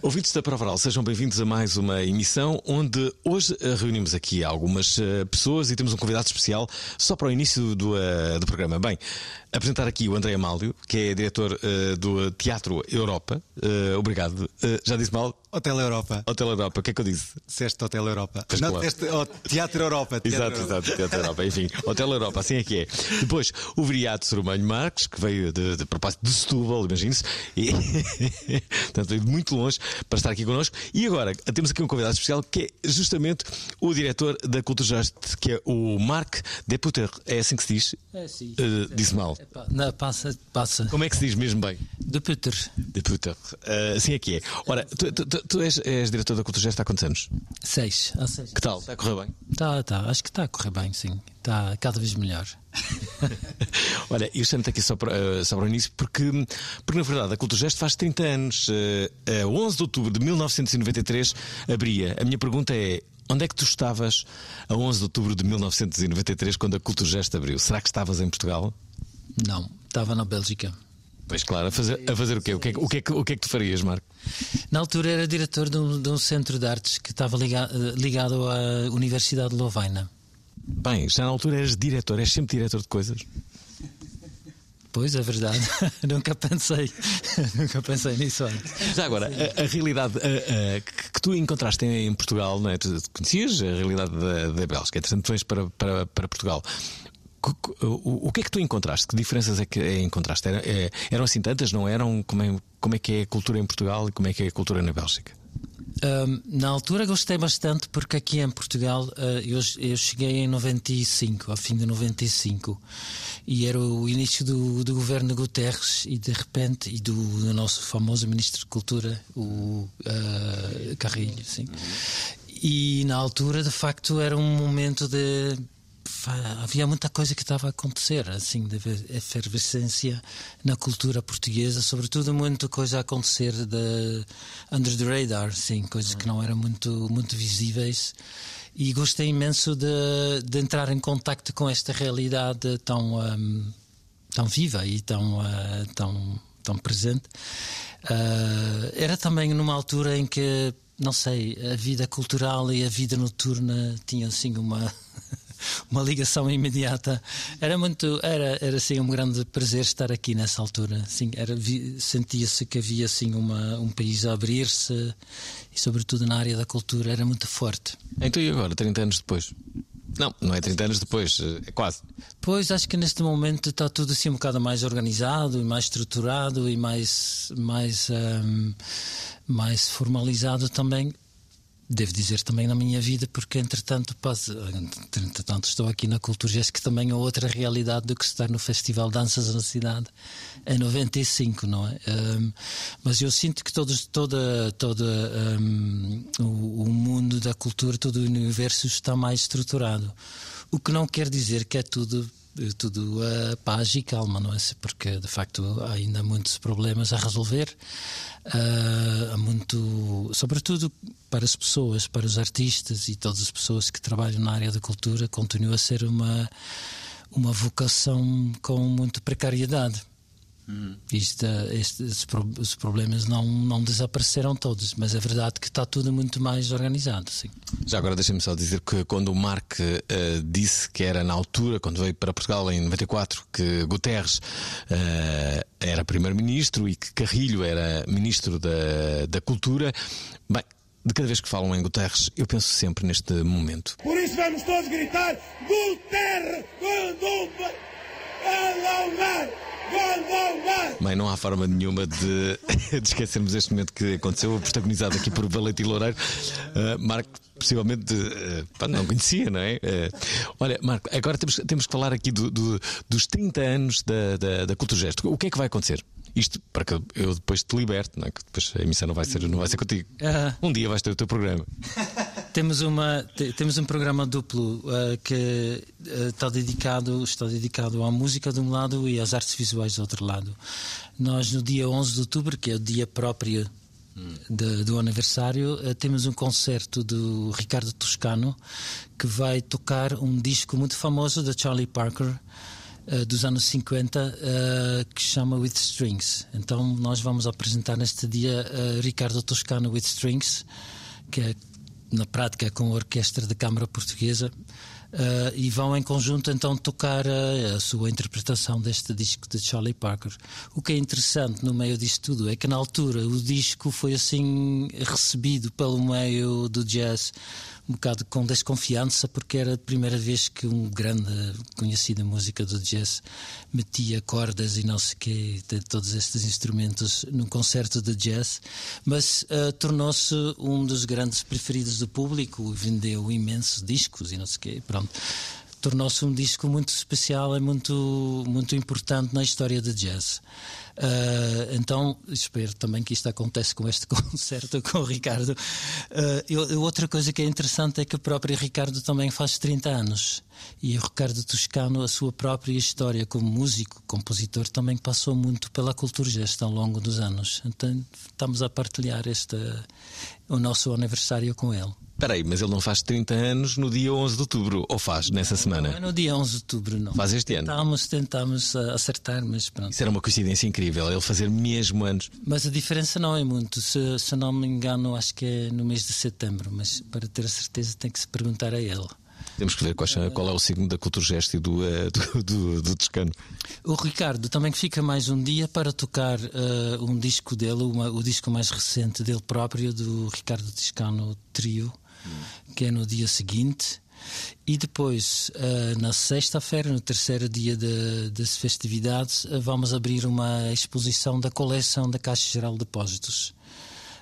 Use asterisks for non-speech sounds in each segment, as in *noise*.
Ouvintes da Provaral, sejam bem-vindos a mais uma emissão onde hoje eh, reunimos aqui algumas eh, pessoas e temos um convidado especial só para o início do, eh, do programa. Bem, apresentar aqui o André Amálio, que é diretor eh, do Teatro Europa. Eh, obrigado. Eh, já disse mal? Hotel Europa. Hotel Europa, o que é que eu disse? Disseste Hotel Europa. Pois não, claro. oh, Teatro Europa. Teatro Exato, Europa. exato, Teatro Europa, enfim, Hotel Europa, assim é que é. Depois, o Viriato Sorumanho Marques, que veio de, de propósito de Setúbal, imagine-se, e *laughs* portanto veio de muito longe para estar aqui connosco. E agora, temos aqui um convidado especial que é justamente o diretor da Cultura Just, que é o Marc Deputer. É assim que se diz? É, sim. Disse mal. Epá, Não, passa, passa. Como é que se diz mesmo bem? De Peter. Deputer. Eh, assim é que é. Ora, tu, tu- tu- és, és diretor da Cultura Just há quantos anos? Seis. Há seis. Que tal? Está a correr bem? Tá, tá. Acho que está a correr bem, sim. Está cada vez melhor. *laughs* Olha, eu chamo-te aqui só para, eh, só para o início porque, porque, na verdade, a Culturgest faz 30 anos. Eh, a 11 de outubro de 1993 abria. A minha pergunta é. Onde é que tu estavas a 11 de outubro de 1993 quando a Culturgest abriu? Será que estavas em Portugal? Não, estava na Bélgica. Pois claro, a fazer, a fazer o quê? O que, é, que- o, que é, o que é que tu farias, Marco? Na altura era diretor de um, de um centro de artes que estava liga- eh, ligado à Universidade de Lovaina. Bem, já na altura eras diretor, és sempre diretor de coisas. Pois, é verdade. *laughs* Nunca pensei. *laughs* Nunca pensei nisso antes. Já agora, a, a realidade a- a- que, que tu encontraste em Portugal, não é? tu conhecias a realidade da, da Bélgica, entretanto tu vens para, para, para Portugal. O, o que é que tu encontraste? Que diferenças é que é, encontraste? Era- é- eram assim tantas? Não eram? Como é, como é que é a cultura em Portugal e como é que é a cultura na Bélgica? Ahm, na altura gostei bastante porque aqui em Portugal ah, eu, eu cheguei em 95, ao fim de 95, e era o início do, do governo Guterres e de repente, e do, do nosso famoso Ministro de Cultura, o ah, Carrilho, sim. E na altura, de facto, era um momento de. Havia muita coisa que estava a acontecer, assim, de efervescência na cultura portuguesa, sobretudo muita coisa a acontecer de under the radar, sim, coisas que não eram muito, muito visíveis. E gostei imenso de, de entrar em contacto com esta realidade tão, ahm, tão viva e tão, ah, tão, tão presente. Ah, era também numa altura em que, não sei, a vida cultural e a vida noturna tinham assim uma. *laughs* Uma ligação imediata. Era muito, era, era assim um grande prazer estar aqui nessa altura. Sim, era sentia-se que havia assim uma, um país a abrir-se e sobretudo na área da cultura era muito forte. Então e agora, 30 anos depois? Não, não é 30 anos depois, é quase. Pois acho que neste momento está tudo assim um bocado mais organizado e mais estruturado e mais, mais, ahm, mais formalizado também. Devo dizer também na minha vida, porque entretanto, passo- entretanto estou aqui na Cultura Gesto, que também é outra realidade do que estar no Festival Danças na Cidade em 95, não é? Ahm, mas eu sinto que todos, toda, toda ahm, o, o mundo da cultura, todo o universo está mais estruturado. O que não quer dizer que é tudo tudo a paz e calma, não é? Porque de facto há ainda muitos problemas a resolver. Há muito, sobretudo para as pessoas, para os artistas e todas as pessoas que trabalham na área da cultura, continua a ser uma uma vocação com muita precariedade. Isto, este- estes problemas não, não desapareceram todos, mas é verdade que está tudo muito mais organizado. Sim. Já agora deixa-me só dizer que quando o Mark eh, disse que era na altura, quando veio para Portugal em 94, que Guterres eh, era primeiro-ministro e que Carrilho era ministro da, da Cultura, bem, de cada vez que falam em Guterres, eu penso sempre neste momento. Por isso vamos todos gritar: Guterres, Gondomba, Bem, não há forma nenhuma de, *laughs* de esquecermos este momento que aconteceu, protagonizado aqui por Valentim Loureiro. Uh, Marco, possivelmente, uh, não conhecia, não é? Uh, olha, Marco, agora temos, temos que falar aqui do, do, dos 30 anos da, da, da Cultura Gesto. O que é que vai acontecer? Isto para que eu depois te liberte, não é? que depois a emissão não vai ser, não vai ser contigo. Um dia vais ter o teu programa. *laughs* Temos, uma, te- temos um programa duplo uh, que uh, está, dedicado, está dedicado à música de um lado e às artes visuais do outro lado. Nós, no dia 11 de outubro, que é o dia próprio de- do aniversário, uh, temos um concerto do Ricardo Toscano que vai tocar um disco muito famoso da Charlie Parker. Uh, dos anos 50 uh, que se chama With Strings. Então nós vamos apresentar neste dia uh, Ricardo Toscano With Strings, que é na prática com a Orquestra da Câmara Portuguesa. eh, e vão em conjunto então tocar eh, a sua interpretação deste disco de Charlie Parker. O que é interessante no meio disto tudo é que na altura o disco foi assim recebido pelo meio do jazz um bocado com desconfiança porque era a primeira vez que um grande conhecido música do jazz metia cordas e não sei quê, de todos estes instrumentos num concerto de jazz, mas eh, tornou-se um dos grandes preferidos do público, vendeu imensos discos e não sei quê, pronto. Tornou-se um disco muito especial e muito, muito importante na história do jazz. Ah, então, espero também que isto acontece com este *laughs* concerto com o Ricardo. Ah, eu- outra coisa que é interessante é que o próprio Ricardo também faz 30 anos. E o Ricardo Toscano, a sua própria história como músico, compositor, também passou muito pela cultura gesta ao longo dos anos. Então, estamos a partilhar este, o nosso aniversário com ele. Espera aí, mas ele não faz 30 anos no dia 11 de outubro, ou faz nessa Não é semana? no dia 11 de outubro, não. Faz este ano. Tentámos, tentámos ah, acertar, mas pronto. Isso era uma coincidência incrível, ele fazer mesmo anos. Mas a diferença não é muito. Se, se não me engano, acho que é no mês de setembro. Mas para ter a certeza, tem que se perguntar a ele. Temos que ver qual, é- o signo da e do, eh, *laughs* do, do, do Toscano. O Ricardo também fica mais um dia para tocar eh, um disco dele, uma- o disco mais recente dele próprio, do Ricardo Tiscano Trio, que é no dia seguinte. E depois, eh, na sexta-feira, no terceiro dia das festividades, eh, vamos abrir uma exposição da coleção da Caixa Geral de Depósitos.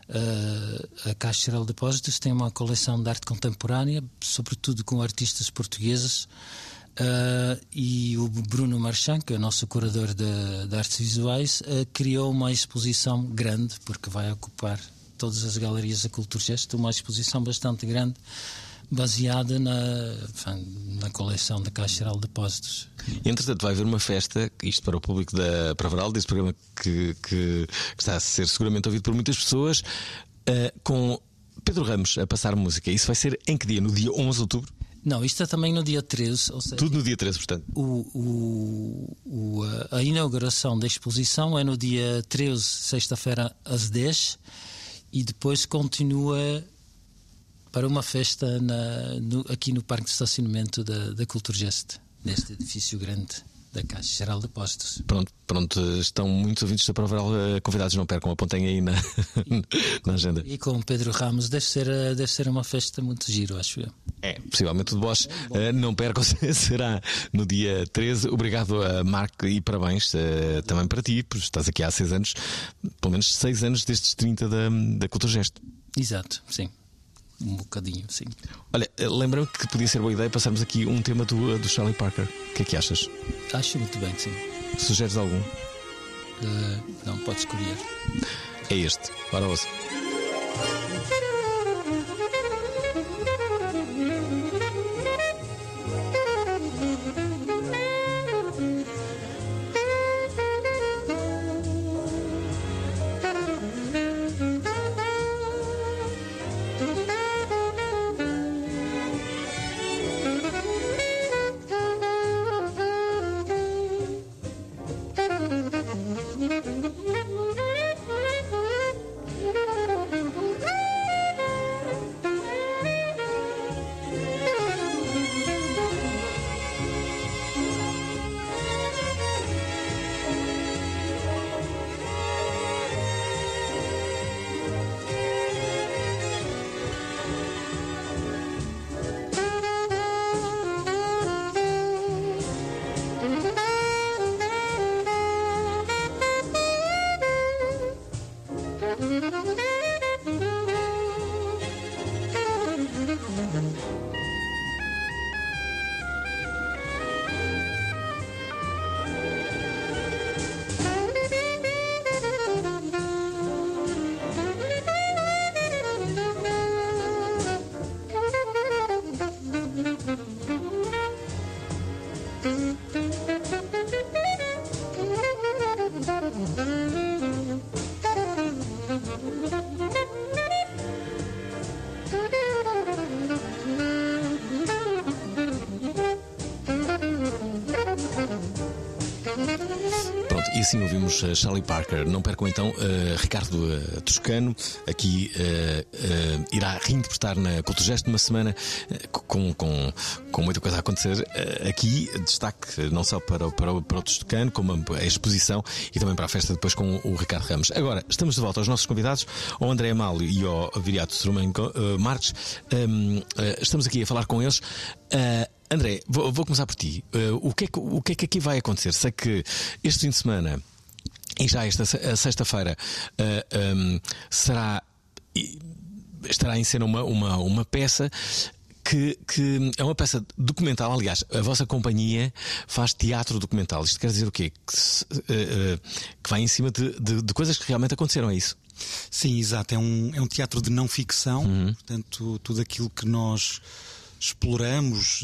Uh, a Caixa Geral de Depósitos tem uma coleção de arte contemporânea, sobretudo com artistas portugueses. Uh, e o Bruno Marchand, que é o nosso curador de, de artes visuais, uh, criou uma exposição grande, porque vai ocupar todas as galerias da Cultura Gesto, uma exposição bastante grande, baseada na, na coleção da Caixa Geral de Depósitos. Entretanto, vai haver uma festa, isto para o público da Pravaral, desse programa que, que- que está a ser seguramente ouvido por muitas pessoas, eh, com Pedro Ramos a passar música. Isso vai ser em que dia? No dia 11 de outubro? Não, isto é também no dia 13, ou seja, Tudo no dia 13, portanto. O, o- a inauguração da exposição é no dia 13, sexta-feira, às 10, e depois continua para uma festa na- no- aqui no Parque de Estacionamento da, da Cultura Geste, neste edifício grande da Caixa Geral de Depósitos. Pronto, pronto, estão muitos ouvintes da Pravaral eh, convidados, não percam, apontem aí na, *laughs* na agenda. E com o Pedro Ramos deve ser, eh, deve ser uma festa muito giro, acho eu. É, possivelmente o de Bosch. Eh, não percam, *laughs* será no dia 13. Obrigado a Marco e parabéns eh, também para ti, porque estás aqui há seis anos, pelo menos seis anos destes 30 da, da Cultura Gesto. Exato, sim. Um bocadinho, sim. Olha, eh, lembra-me que podia ser boa ideia passarmos aqui um tema do, do Charlie Parker. O que é que achas? Acho muito bem, sim. Sugeres algum? Eh, não, pode escolher. É este. Ora, ouça. Assim ouvimos uh, Charlie Parker. Não percam então uh, Ricardo uh, Toscano, aqui irá reinterpretar na Culturgest numa semana com, com, com muita coisa a acontecer. aqui, destaque não só para, para, para o Toscano, como a, exposição e também para a festa depois com o Ricardo Ramos. Agora, estamos de volta aos nossos convidados, ao André Amália e ao Viriato Strumen Marques. Um, estamos aqui a falar com eles. André, vou, vou, começar por ti. o, que é que, o que é que aqui vai acontecer? Sei que este fim de semana e já esta sexta-feira uh, um, será estará em cena uma, uma, uma peça que, que, é uma peça documental. Aliás, a vossa companhia faz teatro documental. Isto quer dizer o quê? Que, uh, uh, que vai em cima de, de, de, coisas que realmente aconteceram, é isso? Sim, exato. É um, é um teatro de não ficção. Uhum. Portanto, tudo aquilo que nós exploramos,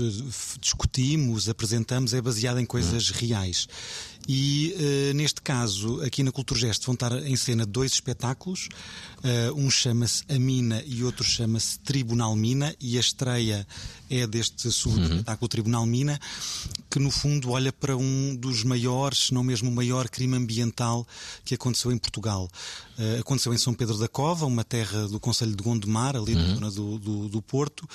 discutimos, apresentamos é baseado em coisas uhum. reais. E uh, neste caso, aqui na Culturgest, vão estar em cena dois espetáculos. Uh, um chama-se A Mina e outro chama-se Tribunal Mina. E a estreia é deste segundo uhum. espetáculo Tribunal Mina, que no fundo olha para um dos maiores, se não mesmo o maior crime ambiental que aconteceu em Portugal. Uh, aconteceu em São Pedro da Cova, uma terra do Conselho de Gondomar, ali uhum. na zona do, do, do, Porto,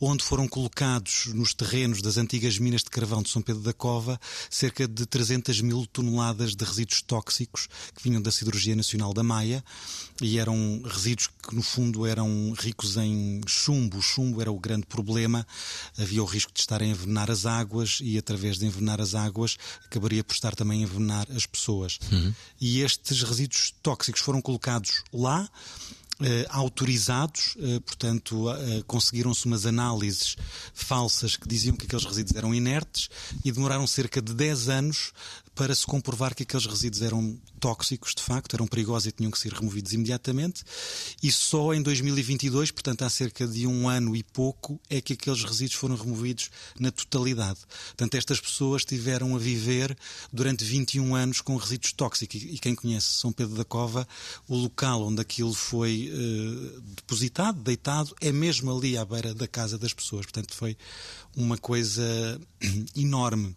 onde foram colocados nos terrenos das antigas minas de carvão de São Pedro da Cova cerca de 300 mil toneladas de resíduos tóxicos que vinham da Siderurgia Nacional da Maia e eram resíduos que no fundo eram ricos em chumbo. O chumbo era o grande problema havia o risco de estar a envenenar as águas e, através de envenenar as águas, acabaria por estar também a envenenar as pessoas. Uhum. E estes resíduos tóxicos foram colocados lá. Uh, autorizados, uh, portanto, uh, conseguiram-se umas análises falsas que diziam que aqueles resíduos eram inertes e demoraram cerca de 10 anos para se comprovar que aqueles resíduos eram tóxicos, de facto, eram perigosos e tinham que ser removidos imediatamente. E só em 2022, portanto há cerca de um ano e pouco, é que aqueles resíduos foram removidos na totalidade. Portanto, estas pessoas tiveram a viver durante 21 anos com resíduos tóxicos. E quem conhece São Pedro da Cova, o local onde aquilo foi uh, depositado, deitado, é mesmo ali à beira da casa das pessoas. Portanto, foi uma coisa *clears throat* enorme.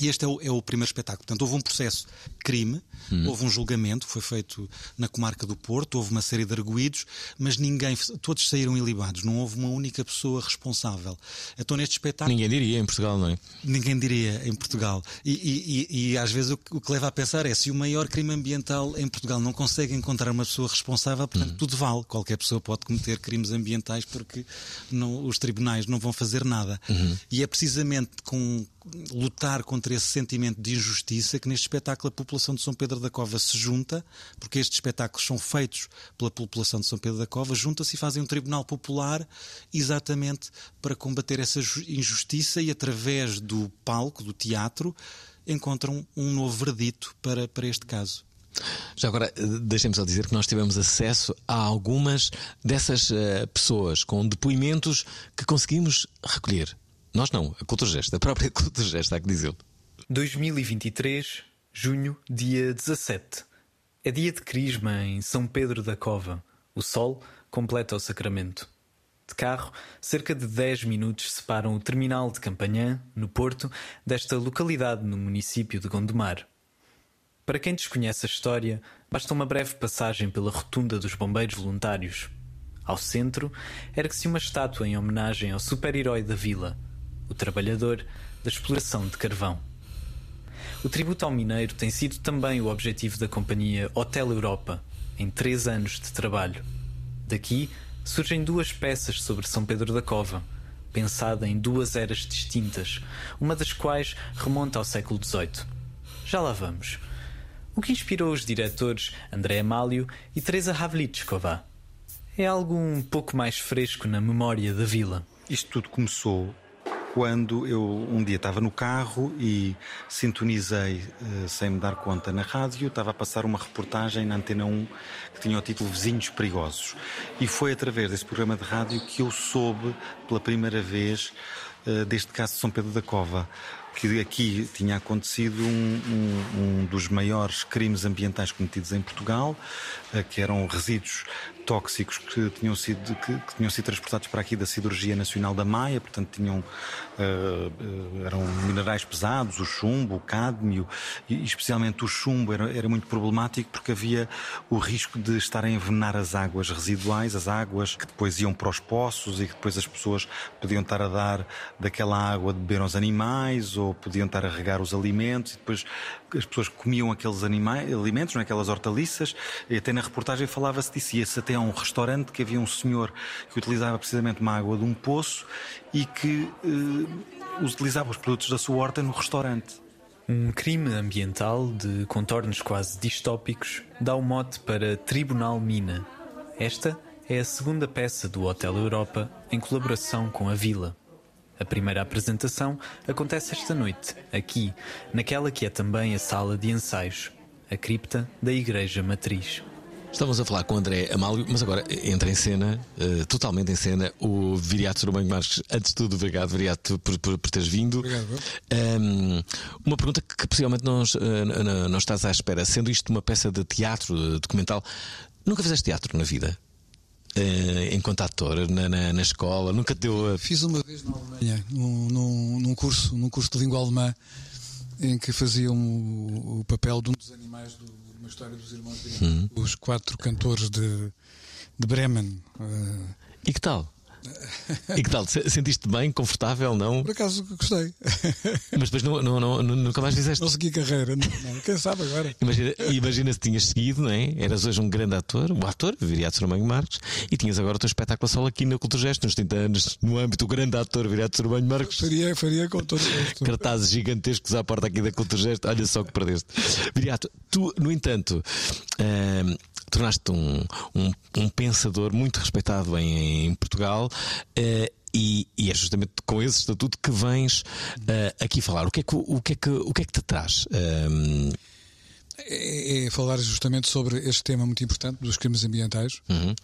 E este é o, é o, primeiro espetáculo. Portanto, houve um processo de crime, hum. houve um julgamento, foi feito na comarca do Porto, houve uma série de arguídos, mas ninguém, todos saíram ilibados, não houve uma única pessoa responsável. Então, neste espetáculo. Ninguém diria em Portugal, não é? Ninguém diria em Portugal. E, e, e, e às vezes o, o, que leva a pensar é se o maior crime ambiental em Portugal não consegue encontrar uma pessoa responsável, portanto, hum. tudo vale. Qualquer pessoa pode cometer crimes ambientais porque não, os tribunais não vão fazer nada. Uhum. E é precisamente com lutar contra esse sentimento de injustiça que neste espetáculo a população de São Pedro da Cova se junta, porque estes espetáculos são feitos pela população de São Pedro da Cova, junta-se e fazem um tribunal popular exatamente para combater essa injustiça e através do palco, do teatro, encontram um novo verdito para, para este caso. Já agora, deixem-me só dizer que nós tivemos acesso a algumas dessas uh, pessoas com depoimentos que conseguimos recolher. Nós não, a Culturgest, a própria *laughs* Culturgest, há que dizer. 2023, junho, dia 17. É dia de Crisma em São Pedro da Cova. O sol completa o sacramento. De carro, cerca de 10 minutos separam o terminal de Campanhã, no Porto, desta localidade no município de Gondomar. Para quem desconhece a história, basta uma breve passagem pela rotunda dos bombeiros voluntários. Ao centro, ergue-se uma estátua em homenagem ao super-herói da vila, o trabalhador da exploração de carvão. O tributo ao mineiro tem sido também o objetivo da companhia Hotel Europa, em três anos de trabalho. Daqui surgem duas peças sobre São Pedro da Cova, pensada em duas eras distintas, uma das quais remonta ao século XVIII. Já lá vamos. O que inspirou os diretores André Amálio e Teresa Havlitchkova? É algo um pouco mais fresco na memória da vila. Isto tudo começou quando eu um dia estava no carro e sintonizei, uh, sem me dar conta, na rádio, estava a passar uma reportagem na Antena 1 que tinha o título Vizinhos Perigosos. E foi através desse programa de rádio que eu soube pela primeira vez uh, deste caso de São Pedro da Cova que aqui tinha acontecido um, um, um, dos maiores crimes ambientais cometidos em Portugal, uh, que eram resíduos tóxicos que tinham sido, que, que, tinham sido transportados para aqui da Siderurgia Nacional da Maia, portanto tinham, uh, eram minerais pesados, o chumbo, o cádmio, e especialmente o chumbo era, era muito problemático porque havia o risco de estar a envenenar as águas residuais, as águas que depois iam para os poços e que depois as pessoas podiam estar a dar daquela água de beber aos animais ou podiam estar a regar os alimentos e depois as pessoas comiam aqueles animais, alimentos, naquelas é? hortaliças, e até na reportagem falava-se disso. Ia-se até um restaurante que havia um senhor que utilizava precisamente uma água de um poço e que eh, utilizava os produtos da sua horta no restaurante. Um crime ambiental de contornos quase distópicos dá o mote para Tribunal Mina. Esta é a segunda peça do Hotel Europa em colaboração com a Vila. A primeira apresentação acontece esta noite, aqui, naquela que é também a sala de ensaios, a cripta da Igreja Matriz. Estamos a falar com o André Amálio, mas agora entra em cena, uh, totalmente em cena, o Viriato Romanho Marques. Antes de tudo, obrigado, Viriato, por, por, por teres vindo. Obrigado. Um, uma pergunta que possivelmente não, uh, não estás à espera. Sendo isto uma peça de teatro documental, nunca fizeste teatro na vida? Uh, enquanto ator na, na, na, escola? Nunca te deu. A... Fiz uma vez na Alemanha, num, num, num, curso, num curso de língua alemã, em que faziam o, o papel de um dos animais de uma história dos irmãos Grimm, uhum. os quatro cantores de, de Bremen. Uh... E que tal? *laughs* E que tal? Sentiste bem, confortável, não? Por acaso gostei. *laughs* Mas depois não, não, não, nunca mais fizeste. Não segui carreira, não, quem sabe agora. Imagina, imagina se tinhas seguido, não é? Eras hoje um grande ator, um ator, Viriato Sormanho Marques, e tinhas agora o teu espetáculo solo aqui na Culturgesto, nos 30 anos, no âmbito do grande ator Viriato Sormanho Marques. Faria, faria com todo gosto. Cartazes gigantescos à porta aqui da Culturgesto, olha só que perdeste. Viriato, tu, no entanto. Uh, tornaste um, um, um, pensador muito respeitado em, em Portugal. Uh, e, e, é justamente com esse estatuto que vens uh, aqui falar. O que é que, o que, é que, o que, é que te traz? Um... É, é, falar justamente sobre este tema muito importante dos crimes ambientais. Uhum.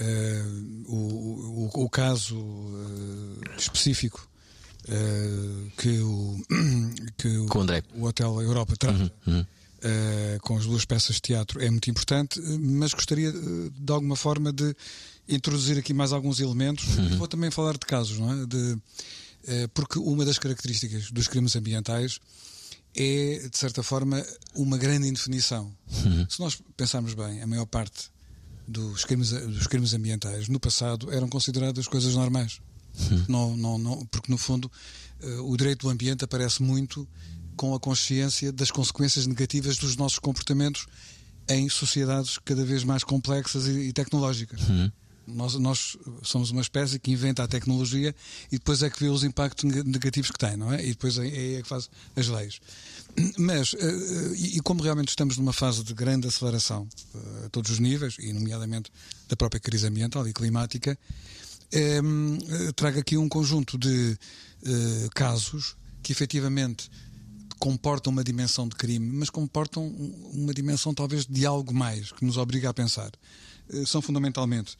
Uh, o, o, o, caso específico que, o, *clears throat* que o, o Hotel Europa trata. Uhum. Uhum uh, com as duas peças de teatro é muito importante, mas gostaria de alguma forma de introduzir aqui mais alguns elementos. Uhum. Vou também falar de casos, não é? De, uh, porque uma das características dos crimes ambientais é, de certa forma, uma grande indefinição. Uhum. Se nós pensarmos bem, a maior parte dos crimes, dos crimes ambientais no passado eram consideradas coisas normais. Uhum. Não, não, não, porque, no fundo, uh, o direito do ambiente aparece muito com a consciência das consequências negativas dos nossos comportamentos em sociedades cada vez mais complexas e, e tecnológicas. Uhum. Nós, nós, somos uma espécie que inventa a tecnologia e depois é que vê os impactos negativos que tem, não é? E depois é, é, é que faz as leis. Mas, uh, e, e, como realmente estamos numa fase de grande aceleração uh, a todos os níveis, e nomeadamente da própria crise ambiental e climática, uh, trago aqui um conjunto de casos que efetivamente comportam uma dimensão de crime, mas comportam uma dimensão talvez de algo mais que nos obriga a pensar. Eh, são fundamentalmente eh,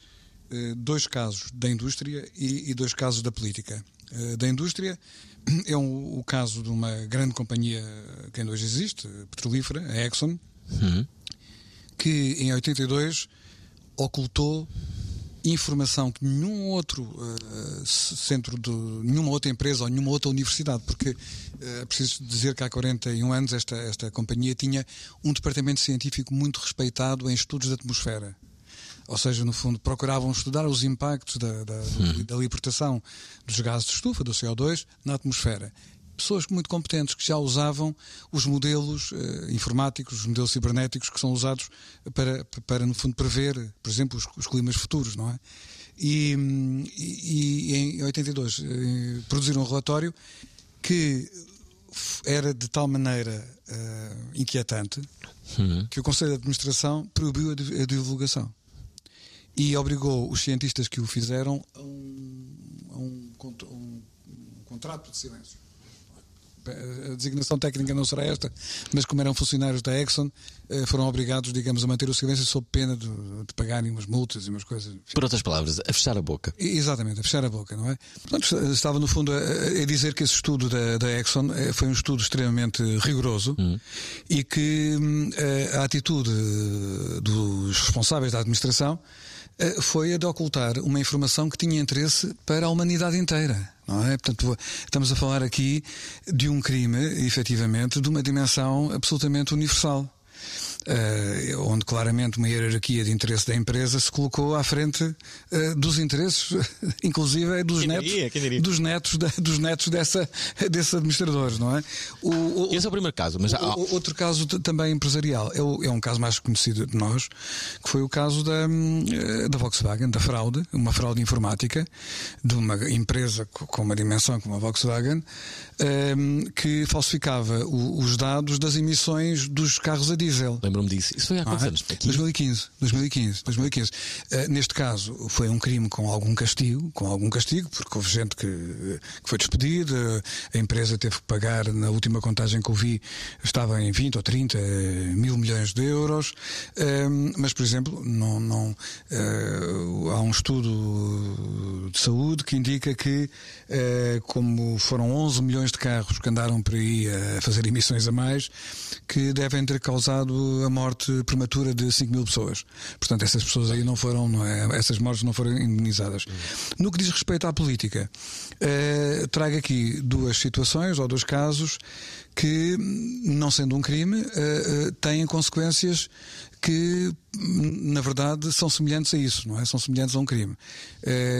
dois casos da indústria e dois casos da política. Eh, da indústria *clears throat* é um, o caso de uma grande companhia que ainda hoje existe, petrolífera, a Exxon, uhum. que em 82 ocultou informação que nenhum outro uh, centro de nenhuma outra empresa ou nenhuma outra universidade, porque uh, é preciso dizer que há 41 anos esta, esta companhia tinha um departamento científico muito respeitado em estudos da atmosfera. Ou seja, no fundo, procuravam estudar os impactos da, da, uhum. da libertação dos gases de estufa, do CO2, na atmosfera pessoas muito competentes que já usavam os modelos uh, informáticos, os modelos cibernéticos que são usados para, para no fundo, prever, por exemplo, os, os climas futuros, não é? E, e, e em 82 uh, eh, produziram um relatório que era de tal maneira uh, inquietante uhum. que o Conselho de Administração proibiu a, a divulgação e obrigou os cientistas que o fizeram a um, a um, um, um contrato de silêncio a designação técnica não será esta, mas como eram funcionários da Exxon, eh, foram obrigados, digamos, a manter o silêncio sob pena de, de pagarem umas multas e umas coisas. Por outras palavras, a fechar a boca. Exatamente, a fechar a boca, não é? Portanto, estava no fundo a, a dizer que esse estudo da, da, Exxon eh, foi um estudo extremamente rigoroso uhum. e que hum, a, a atitude dos responsáveis da administração eh, foi a de ocultar uma informação que tinha interesse para a humanidade inteira. Não é? Portanto, estamos a falar aqui de um crime, efetivamente, de uma dimensão absolutamente universal uh, onde claramente uma hierarquia de interesse da empresa se colocou à frente uh, dos interesses, *laughs* inclusive dos quem netos, diria, dos netos, da, dos netos dessa, desses administradores, não é? O, o, Esse é o primeiro caso, mas há... o, outro caso também empresarial é, é, um caso mais conhecido de nós, que foi o caso da, hum, eh, da Volkswagen, da fraude, uma fraude informática de uma empresa com uma dimensão como a Volkswagen, um, que falsificava os dados das emissões dos carros a diesel lembro-me disso. Isso foi há quantos ah, anos? Aqui? 2015. 2015, 2015. Uh, neste caso, foi um crime com algum castigo, com algum castigo, porque houve gente que, que foi despedida, a empresa teve que pagar, na última contagem que eu vi, estava em 20 ou 30 mil milhões de euros. Uh, mas, por exemplo, não, não, uh, há um estudo de saúde que indica que, eh, como foram 11 milhões de carros que andaram por aí a fazer emissões a mais, que devem ter causado a morte prematura de 5 mil pessoas. Portanto, essas pessoas aí não foram, não é, essas mortes não foram indemnizadas. No que diz respeito à política, eh, trago aqui duas situações ou dois casos que, não sendo um crime, uh, uh, têm consequências que, na verdade, são semelhantes a isso, não é? São semelhantes a um crime.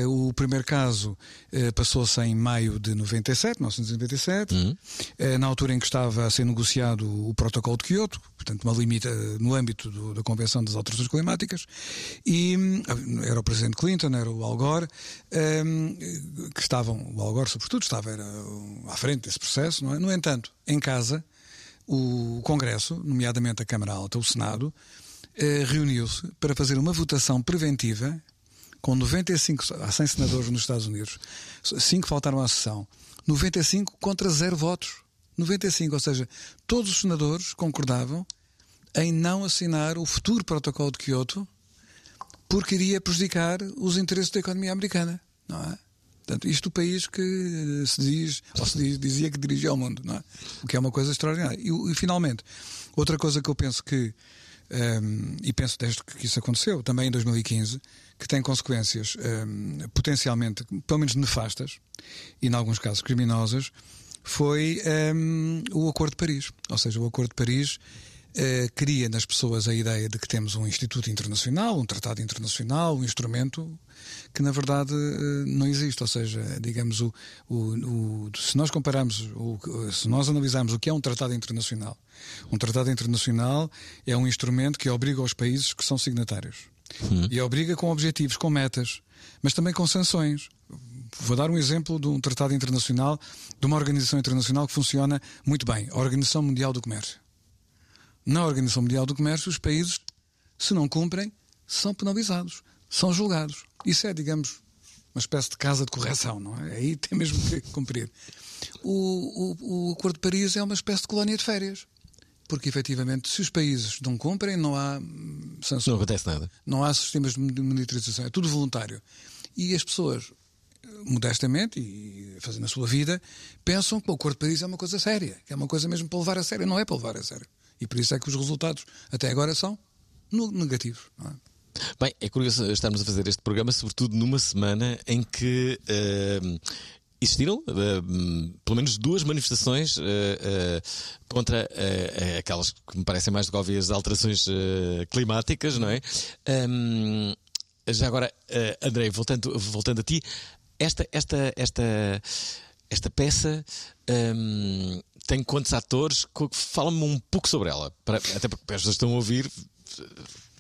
Uh, o primeiro caso passou-se em maio de 97, 1997, uhum. na altura em que estava a ser negociado o protocolo de Kyoto, portanto, uma limita no âmbito do, da Convenção das Alterações Climáticas, e era o Presidente Clinton, era o Al Gore, que estavam, o Al Gore, sobretudo, estava era, à frente desse processo, não é? No entanto, em casa, o Congresso, nomeadamente a Câmara Alta, o Senado, eh, reuniu-se para fazer uma votação preventiva com 95, há 100 senadores nos Estados Unidos, 5 faltaram à sessão, 95 contra 0 votos. 95, ou seja, todos os senadores concordavam em não assinar o futuro protocolo de Kyoto porque iria prejudicar os interesses da economia americana, não é? Portanto, isto o país que se diz, ou se diz, dizia que dirigia ao mundo, não é? O que é uma coisa extraordinária. E, e finalmente, outra coisa que eu penso que, um, ehm, e penso desde que isso aconteceu, também em 2015, que tem consequências um, ehm, potencialmente, pelo menos nefastas, e em alguns casos criminosas, foi um, ehm, o Acordo de Paris. Ou seja, o Acordo de Paris uh, cria nas pessoas a ideia de que temos um instituto internacional, um tratado internacional, um instrumento que na verdade uh, não existe. Ou seja, digamos, o, o, o se nós compararmos, se nós analisarmos o que é um tratado internacional, um tratado internacional é um instrumento que obriga os países que são signatários. Hum. E obriga com objetivos, com metas, mas também com sanções. Vou dar um exemplo de um tratado internacional, de uma organização internacional que funciona muito bem, a Organização Mundial do Comércio na Organização Mundial do Comércio, os países, se não cumprem, são penalizados, são julgados. Isso é, digamos, uma espécie de casa de correção, não é? Aí tem mesmo que cumprir. O, o, o Acordo de Paris é uma espécie de colónia de férias. Porque, efetivamente, se os países não cumprem, não há sanções. Não acontece nada. Não há sistemas de monitorização. É tudo voluntário. E as pessoas, modestamente e fazendo a sua vida, pensam que o Acordo de Paris é uma coisa séria, que é uma coisa mesmo para levar a sério. Não é para levar a sério. E por isso é que os resultados até agora são negativos. É? Bem, é curioso estarmos a fazer este programa, sobretudo numa semana em que uh, existiram uh, pelo menos duas manifestações uh, contra aquelas que me parecem mais óbvias alterações climáticas, não é? Um, já agora, Andrei, voltando, voltando a ti, esta, esta, esta, esta peça. Um, tem quantos atores? Fala-me um pouco sobre ela, para, até porque as pessoas estão a ouvir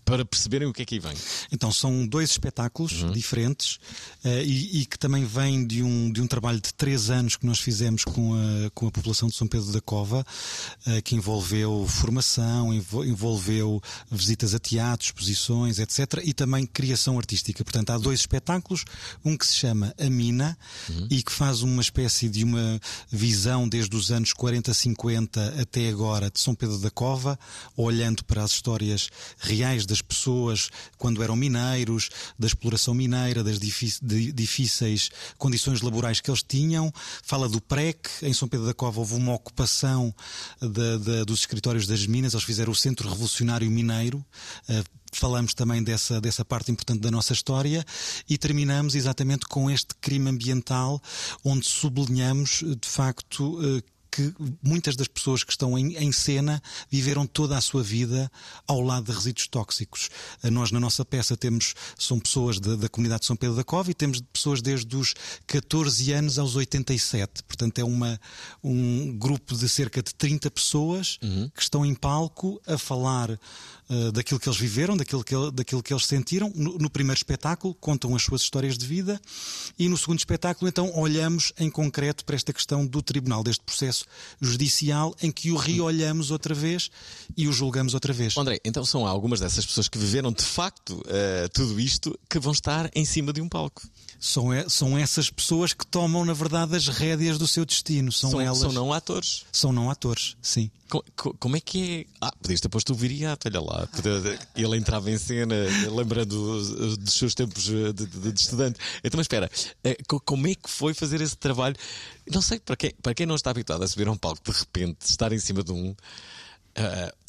para perceberem o que é que aí vem. Então, são dois espetáculos uhum. diferentes uh, e, e, que também vêm de um, de um trabalho de três anos que nós fizemos com a, com a população de São Pedro da Cova, uh, que envolveu formação, envolveu visitas a teatros, exposições, etc. e também criação artística. Portanto, há dois espetáculos, um que se chama A Mina uhum. e que faz uma espécie de uma visão desde os anos 40, 50 até agora de São Pedro da Cova, olhando para as histórias reais da das pessoas quando eram mineiros, da exploração mineira, das difíceis condições laborais que eles tinham. Fala do PREC. Em São Pedro da Cova houve uma ocupação de, de, dos escritórios das minas. Eles fizeram o Centro Revolucionário Mineiro. Uh, falamos também dessa, dessa parte importante da nossa história e terminamos exatamente com este crime ambiental, onde sublinhamos de facto eh, que muitas das pessoas que estão em, em, cena viveram toda a sua vida ao lado de resíduos tóxicos. Eh, nós, na nossa peça, temos, são pessoas de, da comunidade de São Pedro da Cova e temos pessoas desde os 14 anos aos 87. Portanto, é uma, um grupo de cerca de 30 pessoas uhum. que estão em palco a falar uh, daquilo que eles viveram, daquilo que, daquilo que eles sentiram. No, no, primeiro espetáculo, contam as suas histórias de vida e no segundo espetáculo, então, olhamos em concreto para esta questão do tribunal, deste processo judicial, em que o reolhamos outra vez e o julgamos outra vez. André, então são algumas dessas pessoas que viveram de facto uh, tudo isto que vão estar em cima de um palco. São, são essas pessoas que tomam, na verdade, as rédeas do seu destino. São, são elas. São não atores. São não atores, sim. Como, como é que é? Ah, podias ter posto o viriato, olha lá. Ele entrava em cena, lembrando dos seus tempos de, de, de estudante. Então, mas espera, eh, como é que foi fazer esse trabalho? Não sei, para quem, para quem não está habituado a subir a um palco, de repente, estar em cima de um. Uh,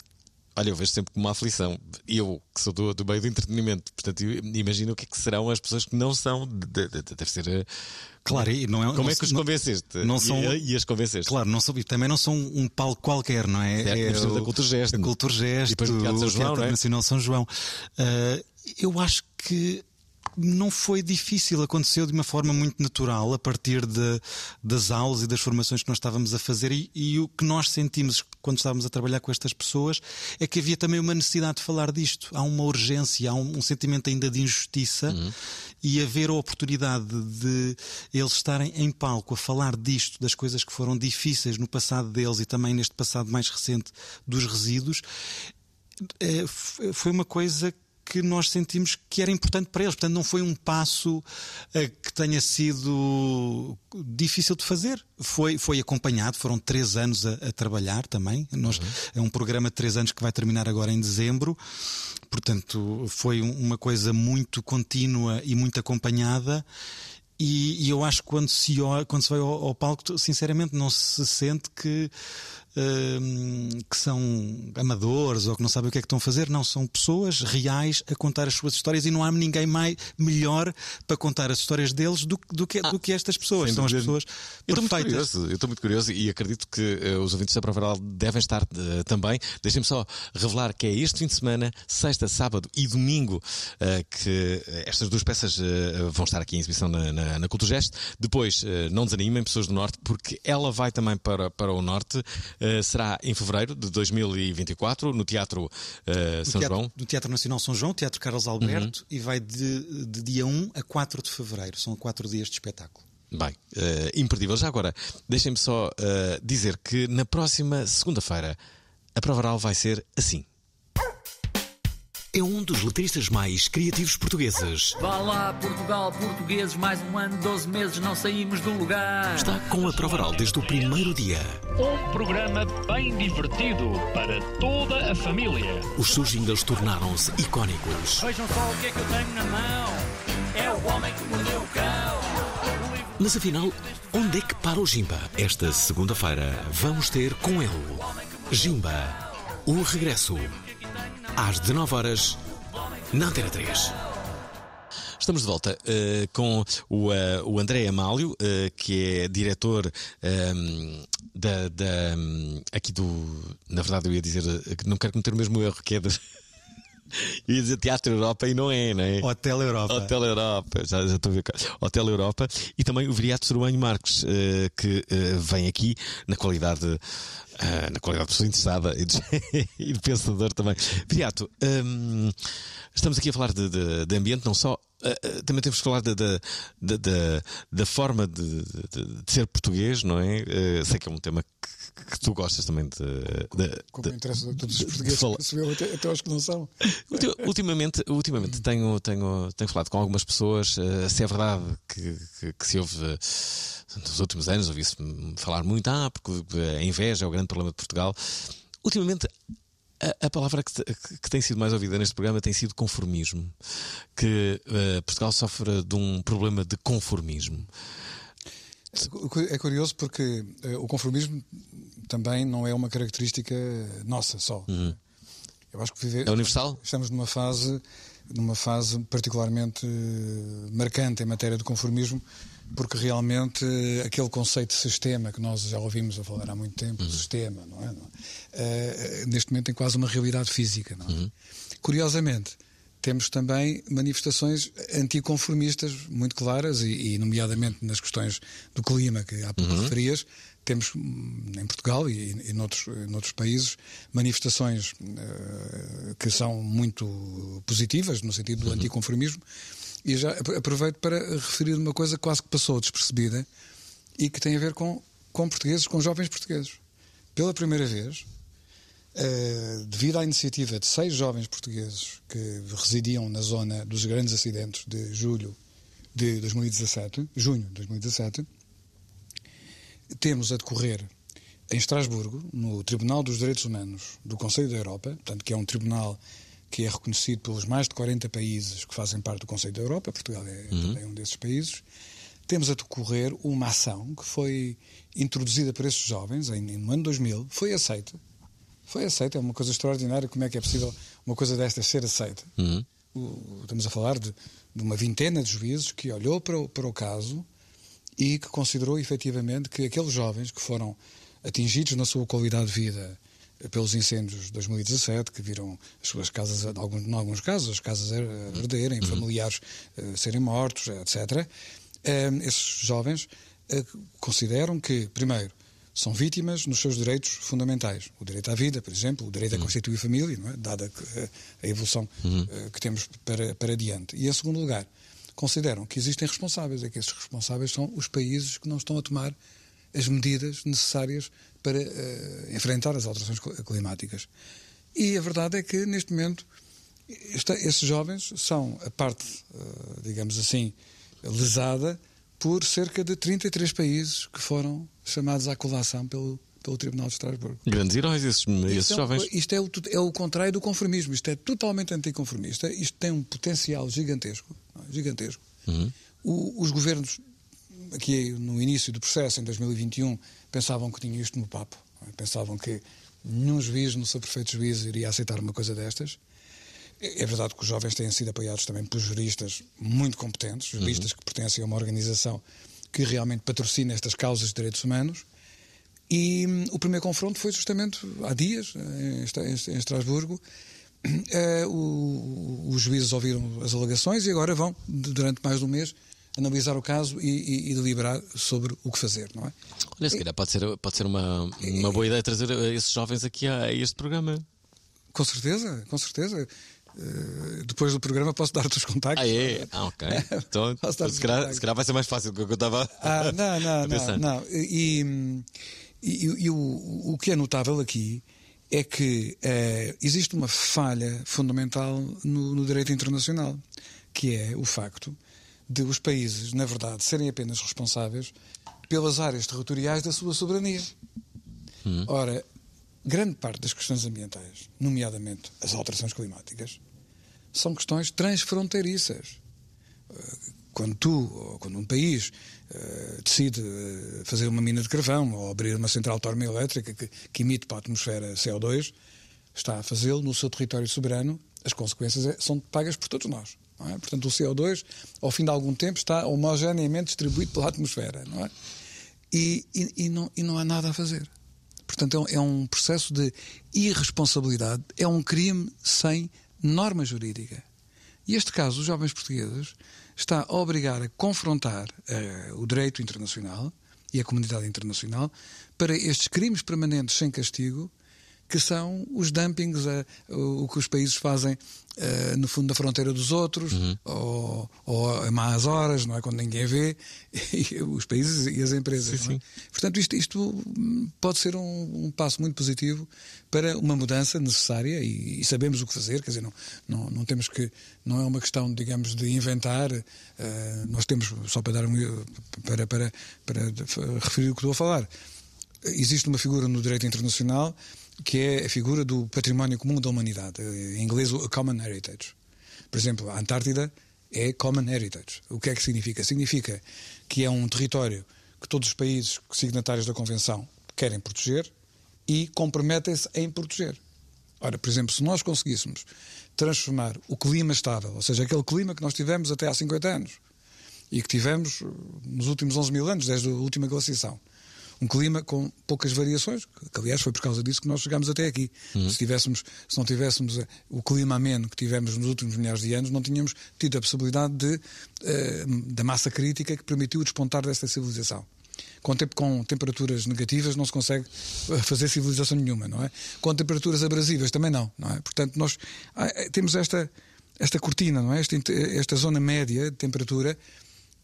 Olha, eu vejo sempre como uma aflição. Eu, que sou do, do meio do entretenimento, portanto, imagino o que é que serão as pessoas que não são. De, de, de, deve ser. Eh, claro, e não é, como não, é que os convenceste? Não são, e, e as convenceste? Claro, não são, também não são um palco qualquer, não é? Certo, é, é o, da Cultura Gesto. A Cultura Gesto, e depois do Teatro São João, Teatro é? Nacional São João. Uh, eu acho que não foi difícil, aconteceu de uma forma muito natural a partir de, das aulas e das formações que nós estávamos a fazer. E, e, o que nós sentimos quando estávamos a trabalhar com estas pessoas é que havia também uma necessidade de falar disto. Há uma urgência, há um, um sentimento ainda de injustiça uhum. e haver a oportunidade de eles estarem em palco a falar disto, das coisas que foram difíceis no passado deles e também neste passado mais recente dos resíduos. É, foi uma coisa que nós sentimos que era importante para eles. Portanto, não foi um passo uh, que tenha sido difícil de fazer. Foi, foi acompanhado, foram três anos a, a trabalhar também. Nós, uhum. É um programa de três anos que vai terminar agora em dezembro. Portanto, foi uma coisa muito contínua e muito acompanhada. E, e eu acho que quando se, quando se vai ao, ao palco, sinceramente, não se sente que que são amadores ou que não sabem o que é que estão a fazer. Não, são pessoas reais a contar as suas histórias e não há ninguém mais, melhor para contar as histórias deles do, do, que, ah, do que estas pessoas. São as pessoas eu perfeitas. Eu estou muito curioso e acredito que uh, os ouvintes da Prova devem estar uh, também. Deixem-me só revelar que é este fim de semana, sexta, sábado e domingo, uh, que estas duas peças vão estar aqui em exibição na, na, na. Depois, não desanimem, pessoas do Norte, porque ela vai também para, para o Norte. Eh, será em fevereiro de 2024, no Teatro uh, São teatro, João. No Teatro Nacional São João, Teatro Carlos Alberto, uhum. e vai de, de dia 1 a 4 de fevereiro. São quatro dias de espetáculo. Bem, uh, imperdível. Já agora, deixem-me só uh, dizer que na próxima segunda-feira a prova oral vai ser assim é um dos letristas mais criativos portugueses. Vá lá, Portugal, portugueses, mais um ano, 12 meses, não saímos do lugar. Está com a prova oral desde o primeiro dia. Um programa bem divertido para toda a família. Os seus jingles tornaram-se icónicos. Vejam só o que é que eu tenho na mão. É o homem que mordeu o cão. Mas afinal, onde é que para o Jimba? Esta segunda-feira vamos ter com ele Jimba, o regresso às 19 horas na Antena 3. Estamos de volta uh, com o, uh, o André Amálio, uh, que é diretor ehm, da, da um, aqui do. Na verdade, eu ia dizer não quero cometer o mesmo erro que é de. Ia *laughs* dizer Teatro Europa e não é, não é? Hotel Europa. Hotel Europa, já, já estou a ver. Hotel Europa e também o Viriato Sormanho Marques, que vem aqui na qualidade Uh, na qualidade de pessoa interessada e de, *laughs* e de pensador também. Viriato, um, estamos aqui a falar de, de, de ambiente, não só. Uh, também temos que falar da, da, da, da forma de, de, ser português, não é? Uh, sei que é um tema que, tu gostas também de. Como interessa a todos os portugueses, que até, até aos que não são. Ultimamente, ultimamente tenho, tenho, tenho falado com algumas pessoas, se é verdade que, que, que se ouve nos últimos anos ouvi-se falar muito, ah, porque a inveja é o grande problema de Portugal. Ultimamente A, a palavra que, que, tem sido mais ouvida neste programa tem sido conformismo. Que uh, Portugal sofre de um problema de conformismo. É curioso porque uh, o conformismo também não é uma característica nossa só. Uhum. Eu acho que viver, é universal. Estamos numa fase, numa fase particularmente eh, marcante em matéria de conformismo, porque realmente aquele conceito de sistema que nós já ouvimos a falar há muito tempo, uhum. sistema, não é? Não é? Uh, neste momento tem quase uma realidade física. Não é? uhum. Curiosamente, temos também manifestações anticonformistas muito claras, e, e, nomeadamente nas questões do clima que há pouco uhum. referias, temos hum, em Portugal e, e noutros, noutros países manifestações uh, que são muito positivas no sentido do uhum. anticonformismo e já aproveito para referir uma coisa que quase que passou despercebida e que tem a ver com, com portugueses, com jovens portugueses. Pela primeira vez, uh, devido à iniciativa de seis jovens portugueses que residiam na zona dos grandes acidentes de julho de 2017, junho de 2017, temos a decorrer em Estrasburgo, no Tribunal dos Direitos Humanos do Conselho da Europa, portanto, que é um tribunal que é reconhecido pelos mais de 40 países que fazem parte do Conselho da Europa, Portugal é uhum. também um desses países, temos a decorrer uma ação que foi introduzida por esses jovens em, no ano 2000, foi aceita. Foi aceita, é uma coisa extraordinária como é que é possível uma coisa destas ser aceita. Uhum. O, estamos a falar de, de, uma vintena de juízes que olhou para o, para o caso e que considerou efetivamente que aqueles jovens que foram atingidos na sua qualidade de vida pelos incêndios de 2017, que viram as suas casas, em alguns, em alguns casos, as casas arderem, uhum. familiares uh, serem mortos, etc. Uh, esses jovens uh, consideram que, primeiro, são vítimas nos seus direitos fundamentais. O direito à vida, por exemplo, o direito a constituir família, é? dada a evolução uhum. que temos para, para diante. E, em segundo lugar, consideram que existem responsáveis, é que esses responsáveis são os países que não estão a tomar as medidas necessárias para uh, enfrentar as alterações climáticas. E a verdade é que, neste momento, esta, esses jovens são a parte, uh, digamos assim, lesada por cerca de 33 países que foram chamados à colação pelo, pelo Tribunal de Estrasburgo. Grandes heróis esses, esses é, jovens. Isto é o, é o contrário do conformismo. Isto é totalmente anticonformista. Isto tem um potencial gigantesco. Gigantesco. Uhum. O, os governos, aqui no início do processo, em 2021, pensavam que tinham isto no papo. Pensavam que nenhum juiz, no seu perfeito juízo, iria aceitar uma coisa destas. É, é verdade que os jovens têm sido apoiados também por juristas muito competentes, juristas uhum. que pertencem a uma organização que realmente patrocina estas causas de direitos humanos. E hum, o primeiro confronto foi justamente há dias, em, em Estrasburgo. Uh, o, os juízes ouviram as alegações e agora vão, durante mais de um mês, analisar o caso e, e, e, deliberar sobre o que fazer, não é? Olha, se calhar pode ser, pode ser uma, uma boa ideia trazer esses jovens aqui a, a este programa. Com certeza, com certeza. Uh, depois do programa posso dar-te os contactos. Ah, é? Ah, ok. *laughs* Então, se, calhar, se calhar vai ser mais fácil do que eu estava ah, não, *laughs* não, não, não. E, e, e o, o que é notável aqui é que uh, existe uma falha fundamental no, no direito internacional, que é o facto de os países, na verdade, serem apenas responsáveis pelas áreas territoriais da sua soberania. Hum. Ora, grande parte das questões ambientais, nomeadamente as alterações climáticas, são questões transfronteiriças. Quando tu, quando um país uh, decide eh, fazer uma mina de carvão ou abrir uma central termoelétrica que, que emite para a atmosfera CO2, está a fazê-lo no seu território soberano, as consequências é, são pagas por todos nós. É? Portanto, o CO2, ao fim de algum tempo, está homogeneamente distribuído pela atmosfera. Não é? e, e, e, não, e não há nada a fazer. Portanto, é um, é um processo de irresponsabilidade, é um crime sem norma jurídica. E este caso, os jovens portugueses, está a obrigar a confrontar uh, o direito internacional e a comunidade internacional para estes crimes permanentes sem castigo que são os dumpings, uh, o que os países fazem uh, no fundo da fronteira dos outros, uhum. ou, ou a más horas, não é? Quando ninguém vê, *laughs* os países e as empresas. Sim, é? Portanto, isto, isto, pode ser um, um, passo muito positivo para uma mudança necessária e, e, sabemos o que fazer, quer dizer, não, não, não temos que. Não é uma questão, digamos, de inventar. Uh, nós temos, só para dar um, para, para, para referir o que estou a falar, existe uma figura no direito internacional que é a figura do património comum da humanidade, em inglês o Common Heritage. Por exemplo, a Antártida é Common Heritage. O que é que significa? Significa que é um território que todos os países signatários da Convenção querem proteger e comprometem-se em proteger. Ora, por exemplo, se nós conseguíssemos transformar o clima estável, ou seja, aquele clima que nós tivemos até há 50 anos e que tivemos nos últimos 11 mil anos, desde a última glaciação, um clima com poucas variações, que aliás foi por causa disso que nós chegamos até aqui. Uhum. Se, tivéssemos, se não tivéssemos eh, o clima ameno que tivemos nos últimos milhares de anos, não tínhamos tido a possibilidade de, uh, da massa crítica que permitiu o despontar desta civilização. Com, tempo, com temperaturas negativas não se consegue eh, fazer civilização nenhuma, não é? Com temperaturas abrasivas também não, não é? Portanto, nós temos esta, esta cortina, não é? Esta, esta zona média de temperatura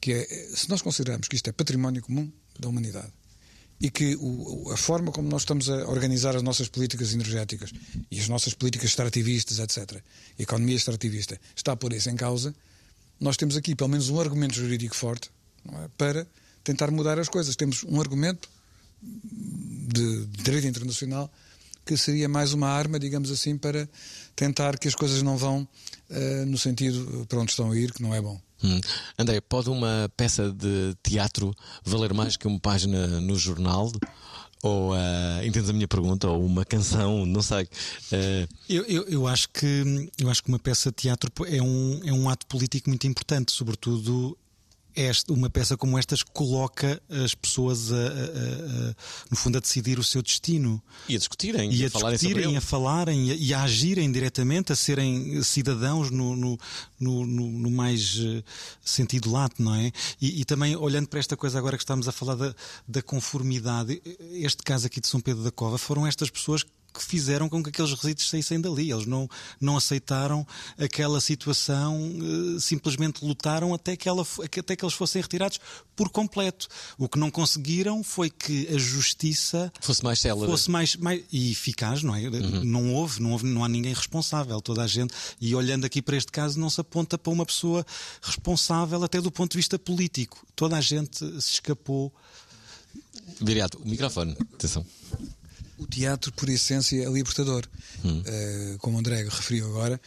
que é, se nós considerarmos que isto é património comum da humanidade, e que o, a forma como nós estamos a organizar as nossas políticas energéticas e as nossas políticas extrativistas, etc., economia extrativista, está por isso em causa, nós temos aqui pelo menos um argumento jurídico forte é? para tentar mudar as coisas. Temos um argumento de, de direito internacional que seria mais uma arma, digamos assim, para tentar que as coisas não vão uh, no sentido para onde estão a ir, que não é bom. Hum. André, pode uma peça de teatro valer mais que uma página no jornal? Ou uh, entendes a minha pergunta? Ou uma canção, não sei. Uh... Eu, eu, eu, acho que, eu acho que uma peça de teatro é um, é um ato político muito importante, sobretudo esta, uma peça como estas coloca as pessoas a, a, a, no fundo a decidir o seu destino e a discutirem e a, a discutirem, a falarem e a, agirem diretamente, a serem cidadãos no, no, no, no mais eh, sentido lato, não é? E, e, também olhando para esta coisa agora que estamos a falar da, da conformidade, este caso aqui de São Pedro da Cova foram estas pessoas que fizeram com que aqueles resíduos saíssem dali. Eles não, não aceitaram aquela situação, uh, simplesmente lutaram até que, ela, até que eles fossem retirados por completo. O que não conseguiram foi que a justiça fosse mais célere fosse mais, mais e eficaz, não é? Uhum. Não houve, não houve, não há ninguém responsável. Toda a gente, e olhando aqui para este caso, não se aponta para uma pessoa responsável até do ponto de vista político. Toda a gente se escapou. Viriato, o microfone, atenção o teatro, por essência, é libertador. Hum. Uh, como o André referiu agora,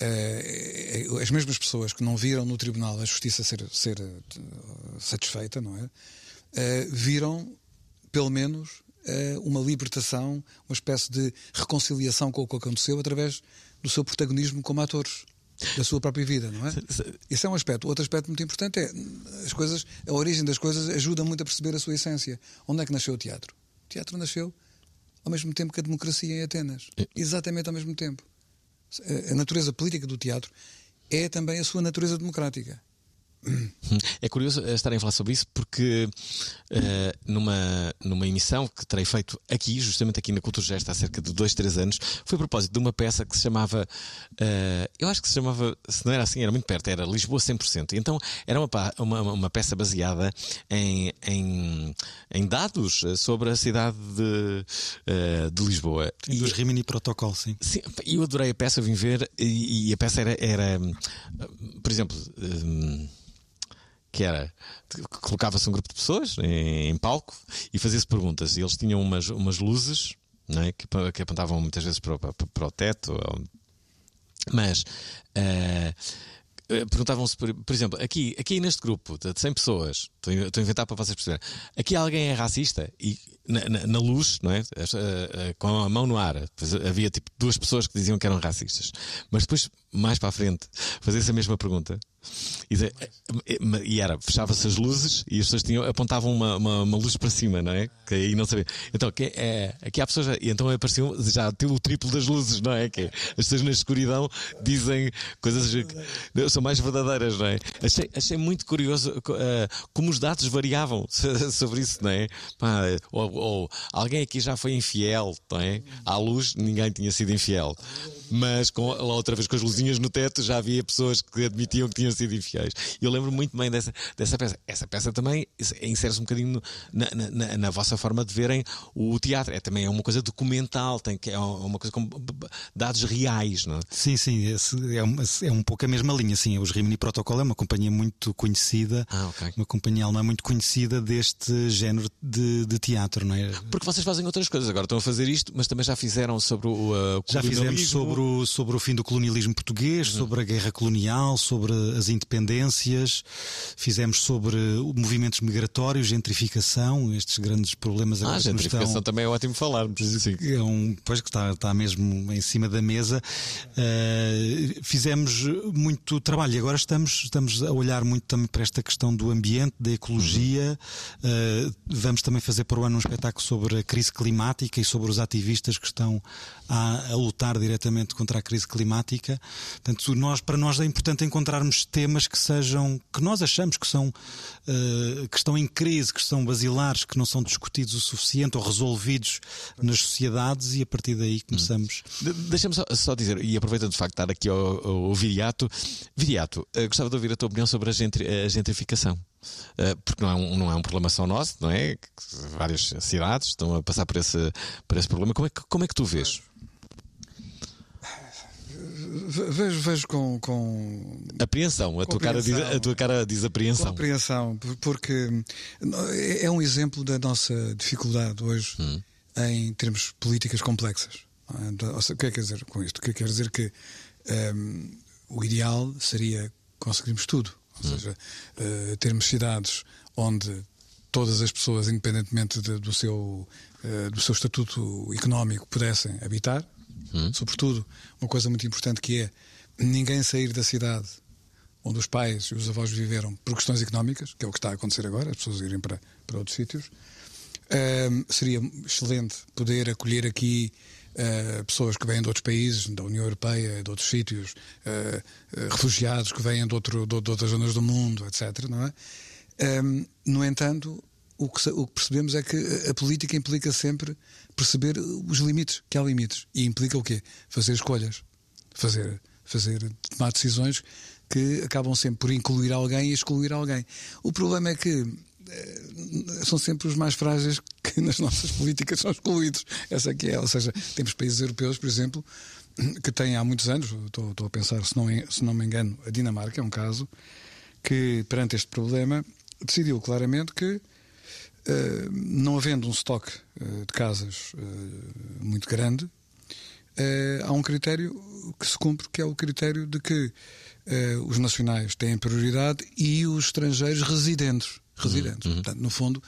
uh, as mesmas pessoas que não viram no tribunal a justiça ser, ser uh, satisfeita, não é? viram, pelo menos, uma libertação, uma espécie de reconciliação com o que aconteceu através do seu protagonismo como atores da sua própria vida, não é? Esse é um aspecto. Outro aspecto muito importante é as coisas, a origem das coisas ajuda muito a perceber a sua essência. Onde é que nasceu o teatro? O teatro nasceu ao mesmo tempo que a democracia em Atenas. É. Exatamente ao mesmo tempo. A natureza política do teatro é também a sua natureza democrática. *clears throat* É curioso estarem a falar sobre isso porque uh, numa, numa emissão que terei feito aqui, justamente aqui na Cultura Gesta há cerca de dois, três anos, foi a propósito de uma peça que se chamava, uh, eu acho que se chamava, se não era assim, era muito perto, era Lisboa 100%. E então era uma, uma, uma peça baseada em, em, em, dados sobre a cidade de, uh, de Lisboa. E dos Rimini Protocol, sim. Sim, eu adorei a peça, eu vim ver e, e a peça era, era por exemplo que era colocava-se um grupo de pessoas em, em palco e fazia-se perguntas. E eles tinham umas, umas luzes é? que, que, apontavam muitas vezes para, para, para o teto, mas uh, perguntavam-se, por, por, exemplo, aqui, aqui neste grupo de 100 pessoas, estou, estou a inventar para vocês perceberem, aqui alguém é racista e na, na, na luz, não é? Uh, uh, com a mão no ar, havia tipo duas pessoas que diziam que eram racistas, mas depois mais para a frente fazia-se a mesma pergunta e, e era, fechava-se as luzes e as pessoas tinham, apontavam uma, uma, uma, luz para cima, não é? Que aí não sabia. Então, que é, aqui há pessoas, e então apareciam já o triplo das luzes, não é? Que é, as pessoas na escuridão dizem coisas que são mais verdadeiras, não é? Achei, achei muito curioso uh, como os dados variavam *laughs* sobre isso, não é? Pá, ou, ou, alguém aqui já foi infiel, não é? À luz, ninguém tinha sido infiel. Mas com, lá outra vez com as luzinhas no teto já havia pessoas que admitiam que tinham sido infiéis. E eu lembro muito bem dessa, dessa peça. Essa peça também insere-se um bocadinho na, na, na, vossa forma de verem o teatro. É também é uma coisa documental, tem que, é uma coisa com dados reais, não é? Sim, sim, é, um, é um pouco a mesma linha. Sim, os Rimini Protocol é uma companhia muito conhecida, ah, okay. uma companhia alemã muito conhecida deste género de, de, teatro, não é? Porque vocês fazem outras coisas, agora estão a fazer isto, mas também já fizeram sobre o. Uh, já fizemos sobre o, sobre o fim do colonialismo português, uhum. sobre a guerra colonial, sobre as independências, fizemos sobre movimentos migratórios, gentrificação, estes grandes problemas agora. Ah, gentrificação estão... também é ótimo falar, assim. É um, pois que está, está mesmo em cima da mesa. Uh, fizemos muito trabalho e agora estamos, estamos a olhar muito também para esta questão do ambiente, da ecologia. Uhum. Uh, vamos também fazer para o ano um espetáculo sobre a crise climática e sobre os ativistas que estão a, a lutar diretamente contra a crise climática. Portanto, nós, para nós é importante encontrarmos temas que sejam, que nós achamos que são, uh, que estão em crise, que são basilares, que não são discutidos o suficiente ou resolvidos nas sociedades e a partir daí começamos. Hum. Deixa-me só, só, dizer, e aproveitando de facto estar aqui ao, Viriato, Viriato, uh, gostava de ouvir a tua opinião sobre a, gentri, a gentrificação. Uh, porque não é, um, não é um problema só nosso, não é? Várias cidades estão a passar por esse, por esse problema. Como é que, como é que tu vês? Vejo, vejo com, com. Apreensão, a, tua cara diz, a tua cara diz apreensão. apreensão, porque é um exemplo da nossa dificuldade hoje hum. em termos políticas complexas. É? O que é que quer dizer com isto? O que quer dizer que um, o ideal seria conseguirmos tudo. Ou hum. seja, uh, termos cidades onde todas as pessoas, independentemente de, do, seu, uh, do seu estatuto económico, pudessem habitar Hum. Sobretudo, uma coisa muito importante que é ninguém sair da cidade onde os pais e os avós viveram por questões económicas, que é o que está a acontecer agora, as pessoas irem para, para outros sítios. Seria excelente poder acolher aqui uh, pessoas que vêm de outros países, da União Europeia, de outros sítios, uh, refugiados que vêm de, outro, de, de, outras zonas do mundo, etc. Não é? No entanto, o que, o que percebemos é que a política implica sempre perceber os limites, que há limites. E implica o quê? Fazer escolhas. Fazer, fazer tomar decisões que acabam sempre por incluir alguém e excluir alguém. O problema é que eh, são sempre os mais frágeis que *laughs* nas nossas políticas são excluídos. Essa aqui é, ou seja, temos países europeus, por exemplo, que têm há muitos anos, estou, estou a pensar, se não, se não me engano, a Dinamarca é um caso, que perante este problema decidiu claramente que eh, não havendo um estoque uh, de casas uh, muito grande, há um critério que se cumpre, que é o critério de que os nacionais têm prioridade e os estrangeiros residentes. residentes. Uhum. Portanto, no fundo,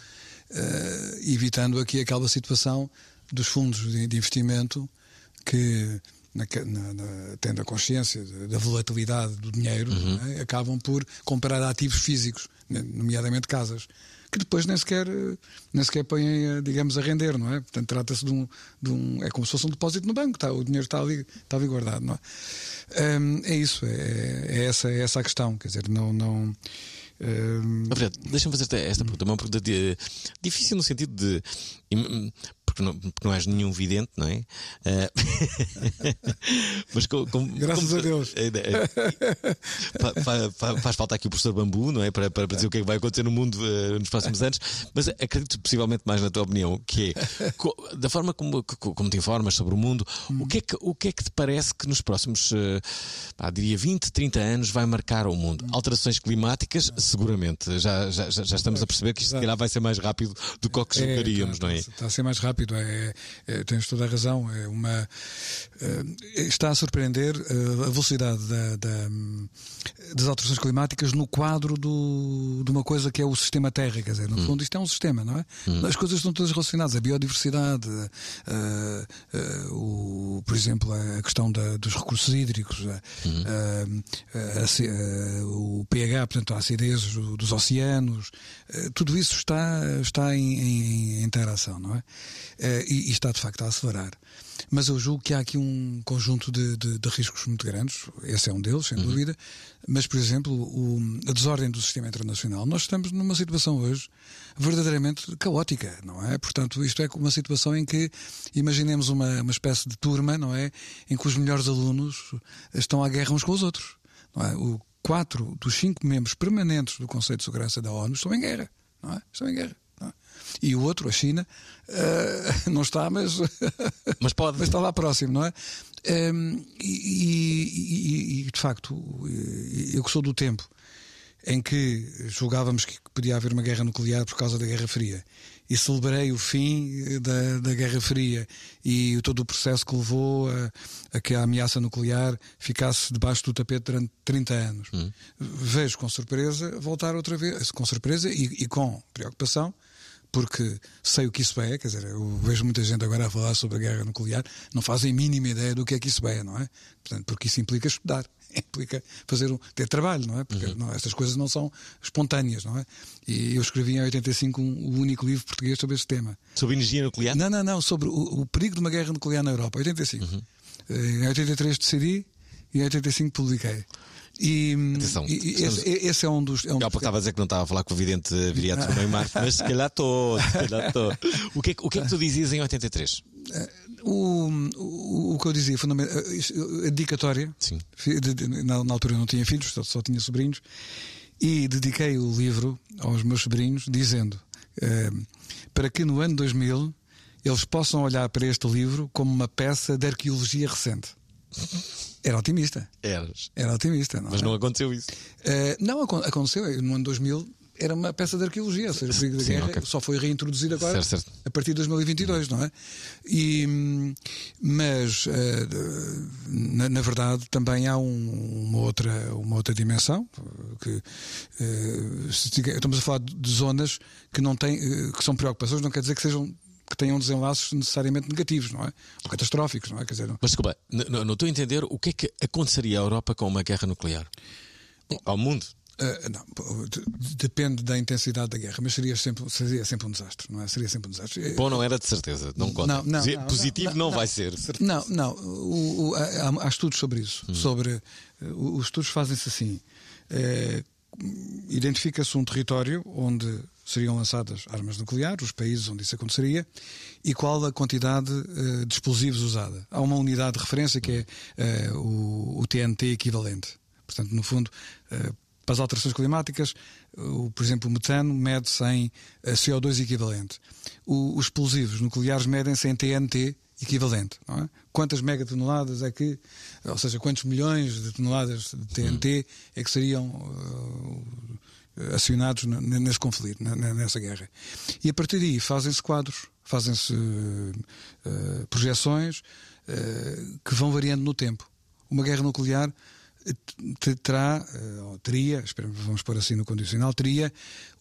evitando aqui aquela situação dos fundos de, de investimento que na, na, na, tendo a consciência da volatilidade do dinheiro, uhum. é? acabam por comprar ativos físicos, nomeadamente casas que depois nem sequer, nem sequer põem, eh, digamos, a render, não é? Portanto, trata-se de um, de um. É como se fosse um depósito no banco, tá, o dinheiro está ali, está ali guardado, não é? Um, é isso, é, é, essa, é essa a questão, quer dizer, não. não um... deixa-me fazer esta pergunta, uma pergunta de, difícil no sentido de porque não, porque não és nenhum vidente, não é? Uh, *laughs* mas com, com, Graças como, a Deus. É, é, faz falta aqui o professor Bambu, não é? Para, para dizer o que é que vai acontecer no mundo uh, nos próximos anos, mas acredito possivelmente mais na tua opinião, que é da forma como, como te informas sobre o mundo, hum. o, que é que, o que é que te parece que nos próximos, uh, pá, diria 20, 30 anos vai marcar o mundo? Hum. Alterações climáticas, seguramente. Já, já, já estamos a perceber que isto se calhar vai ser mais rápido do que o que é, julgaríamos, não é? Está a ser mais rápido é, é, tens toda a razão. É uma, é, está a surpreender eh, a velocidade da, da, das alterações climáticas no quadro do, de uma coisa que é o sistema Terra. Quer dizer, no hum. fundo, isto é um sistema, não é? Hum. As coisas estão todas relacionadas. A biodiversidade, uh, uh, o, por exemplo, a questão da, dos recursos hídricos, hum. o pH, portanto, a acidez dos oceanos, tudo isso está, está em, em, em interação, não é? uh, e, e, está de facto a acelerar. Mas eu julgo que há aqui um conjunto de, de, de riscos muito grandes, esse é um deles, sem uhum. dúvida, mas, por exemplo, o, a desordem do sistema internacional. Nós estamos numa situação hoje verdadeiramente caótica, não é? Portanto, isto é uma situação em que imaginemos uma, uma espécie de turma, não é? Em que os melhores alunos estão à guerra uns com os outros. Não é? O, quatro dos cinco membros permanentes do Conselho de Segurança da ONU estão em guerra. Não é? Estão em guerra. Não é? E o outro, a China, eh, *laughs* não está, mas, *laughs* Mas pode. mas está lá próximo, não é? Ehm, e, e- e- de facto, eh, eu que sou do tempo em que julgávamos que podia haver uma guerra nuclear por causa da Guerra Fria e celebrei o fim eh, da, da Guerra Fria e todo o processo que levou a, a que a ameaça nuclear ficasse debaixo do tapete durante 30 anos. Vejo com surpresa voltar outra vez, com surpresa e, e com preocupação, porque sei o que isso é, quer dizer, eu vejo muita gente agora a falar sobre a guerra nuclear, não fazem a mínima ideia do que é que isso é, não é? Portanto, porque isso implica estudar, *laughs* implica fazer um, ter trabalho, não é? Porque não, estas coisas não são espontâneas, não é? E eu escrevi em 85 um, o único livro português sobre este tema. Sobre energia nuclear? Não, não, não, sobre o, o perigo de uma guerra nuclear na Europa, 85. Eh, Em 83 decidi e em 85 publiquei. E, Atenção, e- estamos- esse, esse é um dos. É um estava a dizer que não estava a falar com o vidente Viriato Neymar, mas se calhar estou. O que, é, que- o que é que tu dizias em 83? O, o, o que eu dizia, isto- a dedicatória, Sim. na, na altura eu não tinha filhos, só, só tinha sobrinhos, e dediquei o livro aos meus sobrinhos, dizendo eh, para que no ano 2000 eles possam olhar para este livro como uma peça de arqueologia recente. Era otimista, Eras. era otimista, não Mas é? não aconteceu isso. Eh, não, acon- aconteceu. No ano 2000 era uma peça de arqueologia, ou seja, o perigo da Sim, guerra ok. só foi reintroduzido agora Certo, certo. a partir de 2022, não é? E, mas, de- na, na verdade, também há um- uma, outra, uma outra dimensão. que eh, se Estamos a falar de zonas que, não têm, que são preocupações, não quer dizer que sejam. Que tenham desenlaços necessariamente negativos, não é? Ou catastróficos, não é? Quer dizer, Mas desculpa, n- n- não estou a entender o que é que aconteceria à Europa com uma guerra nuclear? Ao mundo? Uh, não, depende da intensidade da guerra, mas seria sempre, seria sempre um desastre, não é? Seria sempre um desastre. Bom, não era de certeza, não conta. Não, não, não, Positivo não, não, não, vai ser. Não, não. O, o- há, há estudos sobre isso. Hum. Sobre, uh, os estudos fazem-se assim: Eh, identifica-se um território onde seriam lançadas armas nucleares, os países onde isso aconteceria, e qual a quantidade eh, de explosivos usada. Há uma unidade de referência que é eh, o, o TNT equivalente. Portanto, no fundo, eh, para as alterações climáticas, o, por exemplo, o metano mede-se em eh, CO2 equivalente. O- os explosivos nucleares medem-se em TNT equivalente. Não é? Quantas megatoneladas é que, ou seja, quantos milhões de toneladas de TNT é que seriam acionados nesse conflito, nessa guerra? E a partir daí fazem-se quadros, fazem-se eh, projeções eh, que vão variando no tempo. Uma guerra nuclear te- terá, ou teria, vamos pôr assim no condicional, teria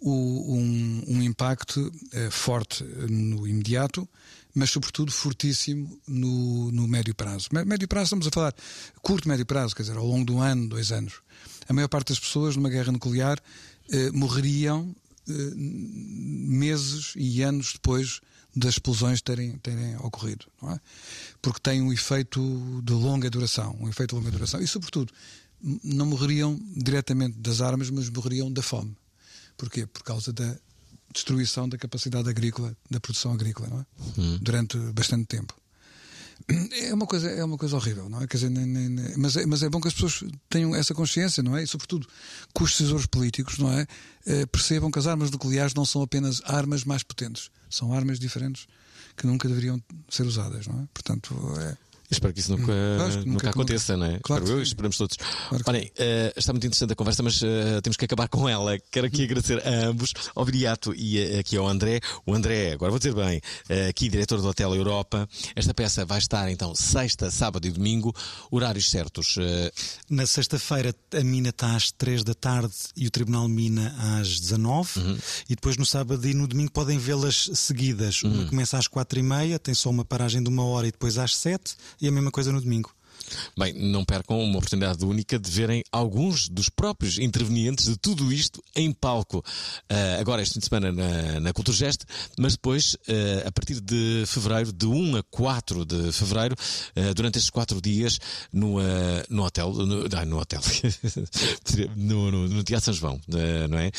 um, um impacto forte no imediato, mas sobretudo fortíssimo no, no médio prazo. Mé- Médio prazo, estamos a falar curto, médio prazo, quer dizer, ao longo de um ano, dois anos. A maior parte das pessoas numa guerra nuclear morreriam eh, meses e anos depois das explosões terem, terem ocorrido, não é? Porque tem um efeito de longa duração, um efeito de longa duração. E, sobretudo, não morreriam diretamente das armas, mas morreriam da fome. Porquê? Por causa da destruição da capacidade agrícola, da produção agrícola, não é? Durante bastante tempo. É uma coisa, é uma coisa horrível, não é? Quer dizer, nem- nem- mas, é, mas é bom que as pessoas tenham essa consciência, não é? E sobretudo que os decisores políticos, não é? Eh, percebam que as armas nucleares não são apenas armas mais potentes, são armas diferentes que nunca deveriam ser usadas, não é? Portanto, é, Espero que isso nunca, Claro que nunca, nunca- aconteça, não é? Claro Espero eu e esperamos todos. Claro Olhem, eh, está muito interessante a conversa, mas eh, temos que acabar com ela. Quero aqui agradecer a ambos, ao Viriato e eh, aqui ao André. O André, agora vou dizer bem, eh, aqui diretor do Hotel Europa. Esta peça vai estar então sexta, sábado e domingo, horários certos. Na sexta-feira a mina está às 3 da tarde e o Tribunal Mina às 19 e depois no sábado e no domingo podem vê-las seguidas. Uma começa às 4 e meia, tem só uma paragem de uma hora e depois às 7 e a mesma coisa no domingo. Bem, não percam uma oportunidade única de verem alguns dos próprios intervenientes de tudo isto em palco. Ah, agora, este fim de semana na, na Culturgest, mas depois, ah, a partir de fevereiro, de 1 a 4 de fevereiro, ah, durante estes 4 dias, no, no hotel, no, ah, no hotel, *laughs* no, no, no Teatro São João, não é?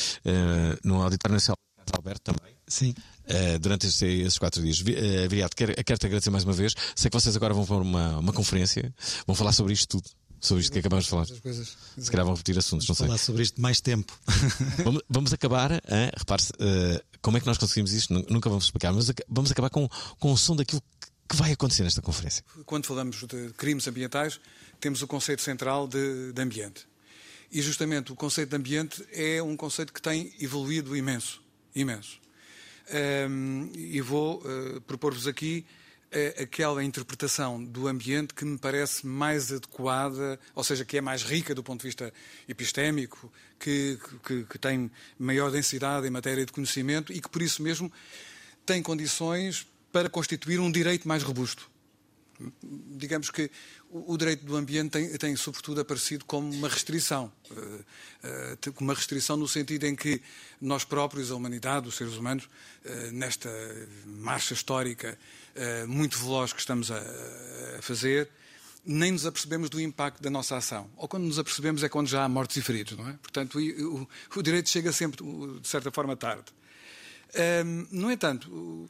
No Auditório Nacional Alberto também. Sim. Uh, durante este- esses quatro dias. Uh, Viriato, quero, quero te agradecer mais uma vez. Sei que vocês agora vão para uma, uma conferência, vão falar sobre isto tudo. sobre isto que acabamos de falar. Se calhar vão repetir assuntos, não sei. Falar sobre isto mais tempo. *laughs* Vamos, vamos acabar, hein? repare-se, eh, como é que nós conseguimos isto? Nu- Nunca vamos explicar, mas vamos acabar com, com o som daquilo que- que vai acontecer nesta conferência. Quando falamos de crimes ambientais, temos o conceito central de, de ambiente. E justamente o conceito de ambiente é um conceito que tem evoluído imenso. Imenso. Ehm, e vou eh, propor-vos aqui eh, aquela interpretação do ambiente que me parece mais adequada, ou seja, que é mais rica do ponto de vista epistémico, que, que- que tem maior densidade em matéria de conhecimento e que, por isso mesmo, tem condições para constituir um direito mais robusto. Digamos que o, direito do ambiente tem, tem, sobretudo aparecido como uma restrição. eh, eh, uma restrição no sentido em que nós próprios, a humanidade, os seres humanos, eh, nesta marcha histórica muito veloz que estamos a, a fazer, nem nos apercebemos do impacto da nossa ação. Ou quando nos apercebemos é quando já há mortos e feridos, não é? Portanto, o, o- direito chega sempre, de certa forma, tarde. Hum, no entanto,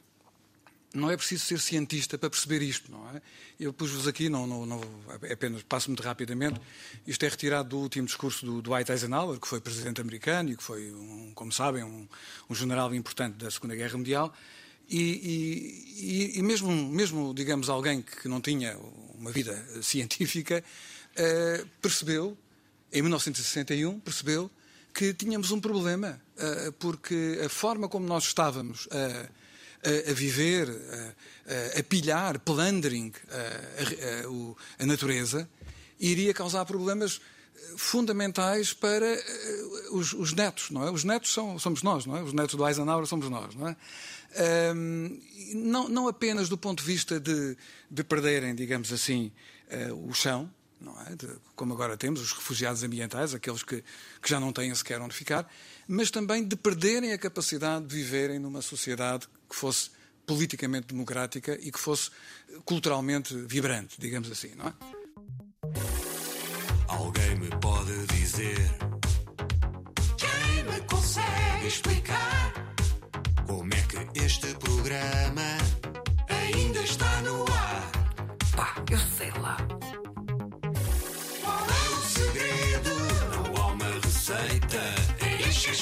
não é preciso ser cientista para perceber isto, não é? Eu pus-vos aqui, não, não, não, é apenas passo muito rapidamente. Isto é retirado do último discurso do Dwight Eisenhower, que foi presidente americano e que foi, um, como sabem, um, um general importante da Segunda Guerra Mundial. E, e- e- mesmo, mesmo, digamos, alguém que não tinha uma vida *laughs* científica, eh, percebeu, em 1961, percebeu que tínhamos um problema, eh, porque a forma como nós estávamos a a, viver, a, a- pilhar, plundering a, a- natureza, iria causar problemas eh, fundamentais para eh, os, os netos, não é? Os netos são, somos nós, não é? Os netos do Eisenhower somos nós, não é? E não, não apenas do ponto de vista de, de perderem, digamos assim, eh, o chão, não é? De- como agora temos, os refugiados ambientais, aqueles que, que já não têm sequer onde ficar, mas também de perderem a capacidade de viverem numa sociedade que fosse politicamente democrática e que fosse culturalmente vibrante, digamos assim, não é? Alguém me pode dizer Quem me consegue explicar Como é que este programa Ainda está no ar Pá, eu sei lá. Qual é o segredo? Não há uma receita Enche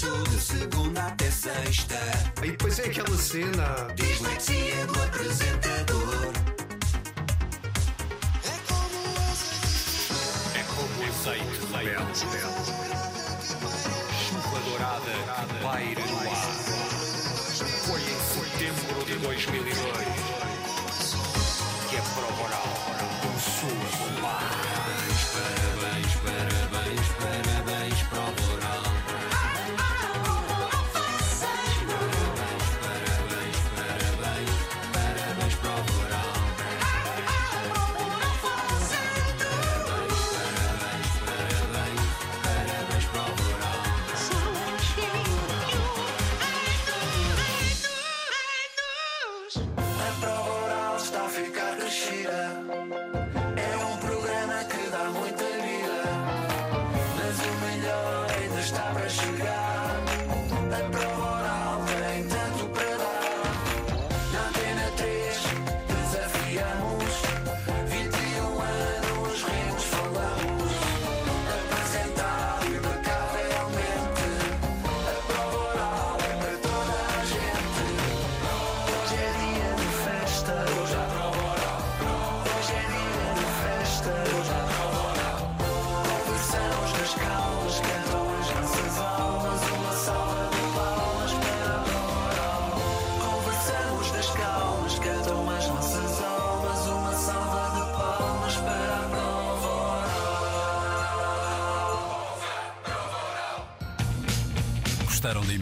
chouriço de segunda até sexta E depois é aquela cena. Dislexia do apresentador É como azeite rebelde. Chuva dourada que paira no ar. Foi em setembro de 2002 que a prova oral